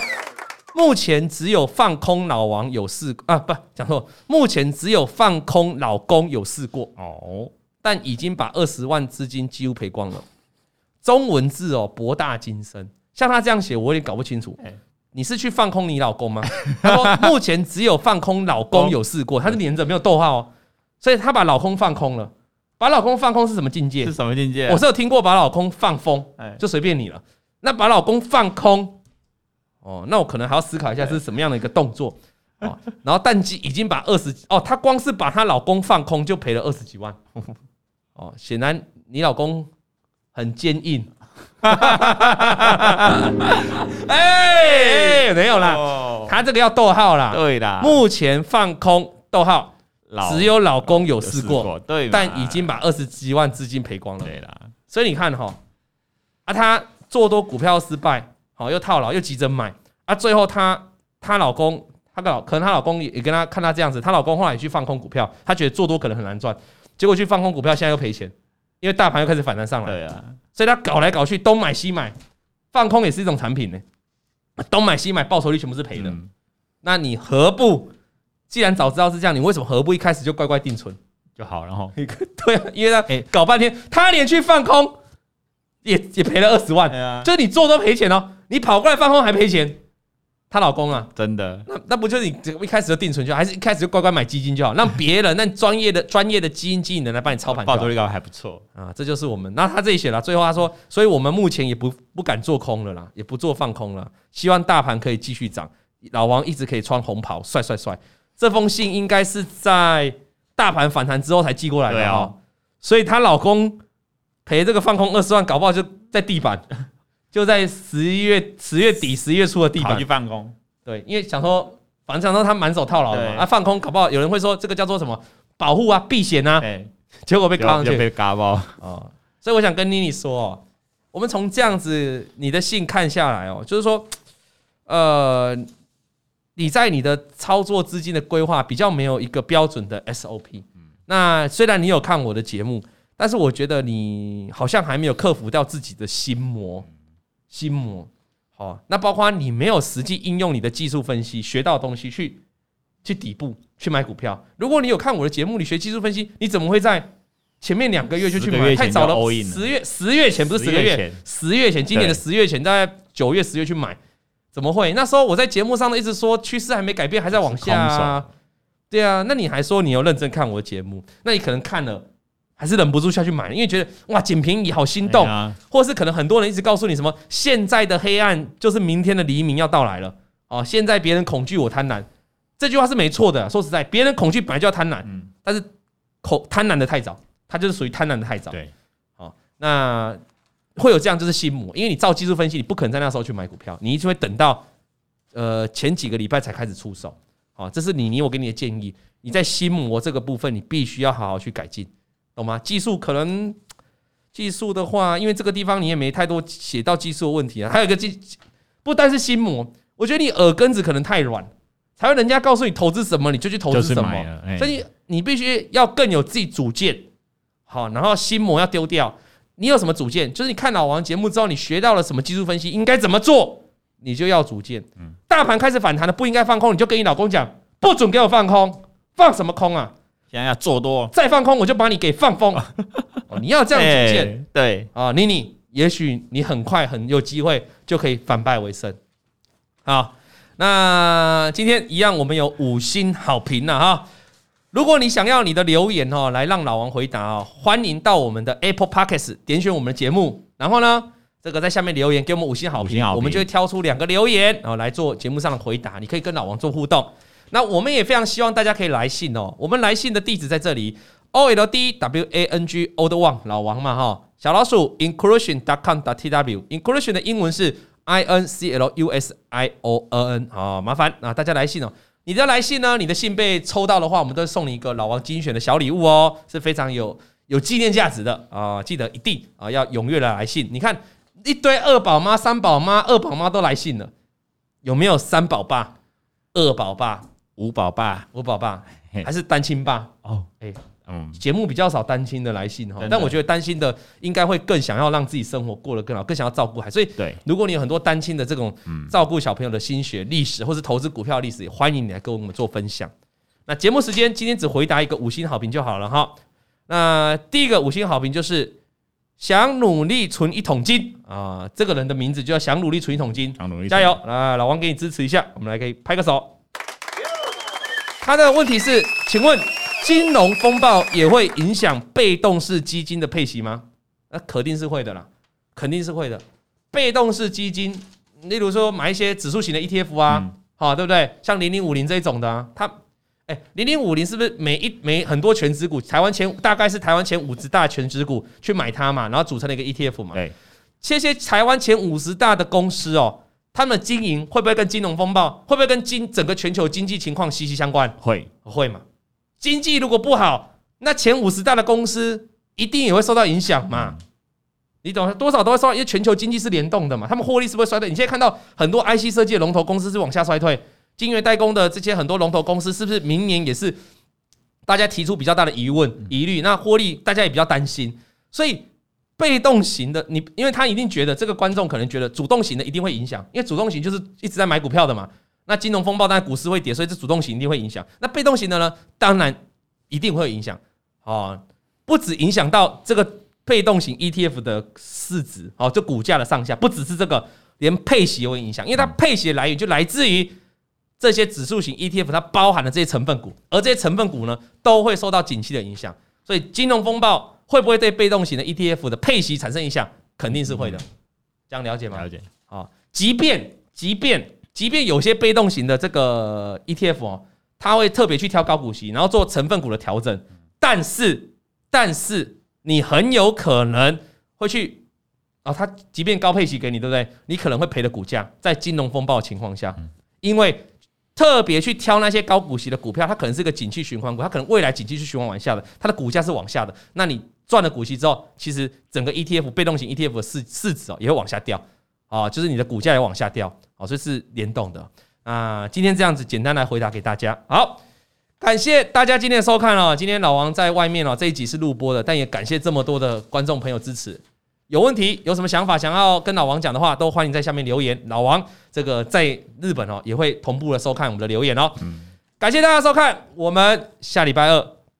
目前只有放空老王有试啊，不讲错，目前只有放空老公有试过哦，但已经把二十万资金几乎赔光了。中文字哦，博大精深，像他这样写，我有点搞不清楚。你是去放空你老公吗？他说目前只有放空老公有试过，他是连着没有逗号哦，所以他把老公放空了。把老公放空是什么境界？是什么境界？我是有听过把老公放风，就随便你了。那把老公放空。哦，那我可能还要思考一下这是什么样的一个动作哦。然后淡季已经把二十哦，她光是把她老公放空就赔了二十几万哦。显然你老公很坚硬。哎，没有啦，他这个要逗号啦。对的，目前放空逗号，只有老公有试过，对，但已经把二十几万资金赔光了。对啦，所以你看哈，啊，他做多股票失败。哦，又套牢，又急着买啊！最后她她老公，她老可能她老公也也跟她看她这样子，她老公后来也去放空股票，她觉得做多可能很难赚，结果去放空股票，现在又赔钱，因为大盘又开始反弹上来。对啊，所以她搞来搞去东买西买，放空也是一种产品呢。东买西买，报酬率全部是赔的。那你何不？既然早知道是这样，你为什么何不一开始就乖乖定存就好？然 后对啊，因为他哎搞半天，他连去放空也也赔了二十万，就是你做多赔钱哦。你跑过来放空还赔钱，她老公啊，真的，那那不就是你这一开始就定存就好，还是一开始就乖乖买基金就好，让别人那专业的专业的基金经理人来帮你操盘，报酬率高还不错。啊，这就是我们。那他这里写了，最后他说，所以我们目前也不不敢做空了啦，也不做放空了，希望大盘可以继续涨，老王一直可以穿红袍，帅帅帅。这封信应该是在大盘反弹之后才寄过来的哦，所以她老公赔这个放空二十万，搞不好就在地板。就在十一月十月底十一月初的地板。去放空，对，因为想说，反正想说他满手套牢嘛，啊放空搞不好有人会说这个叫做什么保护啊避险啊，结果被嘎上去，被嘎爆。哦，所以我想跟妮妮说哦，我们从这样子你的信看下来哦，就是说，呃，你在你的操作资金的规划比较没有一个标准的 SOP，那虽然你有看我的节目，但是我觉得你好像还没有克服掉自己的心魔。心魔，好，那包括你没有实际应用你的技术分析学到的东西去去底部去买股票。如果你有看我的节目，你学技术分析，你怎么会在前面两个月就去买？太早了，十月十月前不是十个月，十月前今年的十月前，大概九月十月去买，怎么会？那时候我在节目上呢一直说趋势还没改变，还在往下啊。对啊，那你还说你有认真看我的节目？那你可能看了。还是忍不住下去买，因为觉得哇捡便宜好心动，或者是可能很多人一直告诉你什么现在的黑暗就是明天的黎明要到来了哦。现在别人恐惧，我贪婪，这句话是没错的。说实在，别人恐惧本来就要贪婪，但是恐贪婪的太早，它就是属于贪婪的太早。对，好，那会有这样就是心魔，因为你照技术分析，你不可能在那时候去买股票，你一定会等到呃前几个礼拜才开始出手。好，这是你你我给你的建议，你在心魔这个部分，你必须要好好去改进。懂吗？技术可能技术的话，因为这个地方你也没太多写到技术的问题啊。还有一个技，不单是心魔，我觉得你耳根子可能太软，才会人家告诉你投资什么你就去投资什么。所以你必须要更有自己主见，好，然后心魔要丢掉。你有什么主见？就是你看老王节目之后，你学到了什么技术分析，应该怎么做，你就要主见。大盘开始反弹了，不应该放空，你就跟你老公讲，不准给我放空，放什么空啊？现在要做多，再放空我就把你给放疯。你要这样主见，对啊，妮妮，也许你很快很有机会就可以反败为胜。好，那今天一样，我们有五星好评了哈。如果你想要你的留言哦，来让老王回答哦，欢迎到我们的 Apple Podcast 点选我们的节目，然后呢，这个在下面留言给我们五星好评，我们就会挑出两个留言，然后来做节目上的回答。你可以跟老王做互动。那我们也非常希望大家可以来信哦。我们来信的地址在这里，o l d w a n g old one 老王嘛哈，小老鼠 inclusion dot com dot t w inclusion 的英文是 i n c l u s i o n 好，麻烦啊大家来信哦。你的来信呢，你的信被抽到的话，我们都送你一个老王精选的小礼物哦，是非常有有纪念价值的啊。记得一定啊要踊跃的来信。你看一堆二宝妈、三宝妈、二宝妈都来信了，有没有三宝爸、二宝爸？五宝爸，五宝爸，还是单亲爸哦？哎，嗯，节目比较少单亲的来信哈，但我觉得单亲的应该会更想要让自己生活过得更好，更想要照顾孩子。所以，对，如果你有很多单亲的这种照顾小朋友的心血历史，或是投资股票历史，也欢迎你来跟我们做分享。那节目时间今天只回答一个五星好评就好了哈。那第一个五星好评就是想努力存一桶金啊，这个人的名字就叫想努力存一桶金，加油啊！老王给你支持一下，我们来可以拍个手。他的问题是，请问金融风暴也会影响被动式基金的配息吗？那肯定是会的啦，肯定是会的。被动式基金，例如说买一些指数型的 ETF 啊，好，对不对？像零零五零这一种的，啊，它，哎，零零五零是不是每一每很多权值股，台湾前大概是台湾前五十大权值股去买它嘛，然后组成了一个 ETF 嘛？对，这些台湾前五十大的公司哦。他们的经营会不会跟金融风暴，会不会跟经整个全球经济情况息息相关？会会嘛？经济如果不好，那前五十大的公司一定也会受到影响嘛？你懂？多少都会受到，因为全球经济是联动的嘛。他们获利是不是衰退？你现在看到很多 IC 设计的龙头公司是往下衰退，晶圆代工的这些很多龙头公司是不是明年也是大家提出比较大的疑问疑虑？那获利大家也比较担心，所以。被动型的，你因为他一定觉得这个观众可能觉得主动型的一定会影响，因为主动型就是一直在买股票的嘛。那金融风暴，当然股市会跌，所以这主动型一定会影响。那被动型的呢，当然一定会影响。哦，不止影响到这个被动型 ETF 的市值，哦，就股价的上下，不只是这个，连配息也会影响，因为它配息的来源就来自于这些指数型 ETF，它包含的这些成分股，而这些成分股呢，都会受到景气的影响。所以金融风暴会不会对被动型的 ETF 的配息产生影响？肯定是会的。这样了解吗？了解。好，即便即便即便有些被动型的这个 ETF 哦，它会特别去挑高股息，然后做成分股的调整，但是但是你很有可能会去。啊，它即便高配息给你，对不对？你可能会赔的股价，在金融风暴的情况下，因为特别去挑那些高股息的股票，它可能是个景气循环股，它可能未来景气是循环往下的，它的股价是往下的。那你赚了股息之后，其实整个 ETF 被动型 ETF 的市市值哦也会往下掉啊，就是你的股价也往下掉啊，所以是联动的啊。今天这样子简单来回答给大家，好，感谢大家今天的收看哦。今天老王在外面哦，这一集是录播的，但也感谢这么多的观众朋友支持。有问题，有什么想法想要跟老王讲的话，都欢迎在下面留言。老王这个在日本哦，也会同步的收看我们的留言哦。嗯，感谢大家收看，我们下礼拜二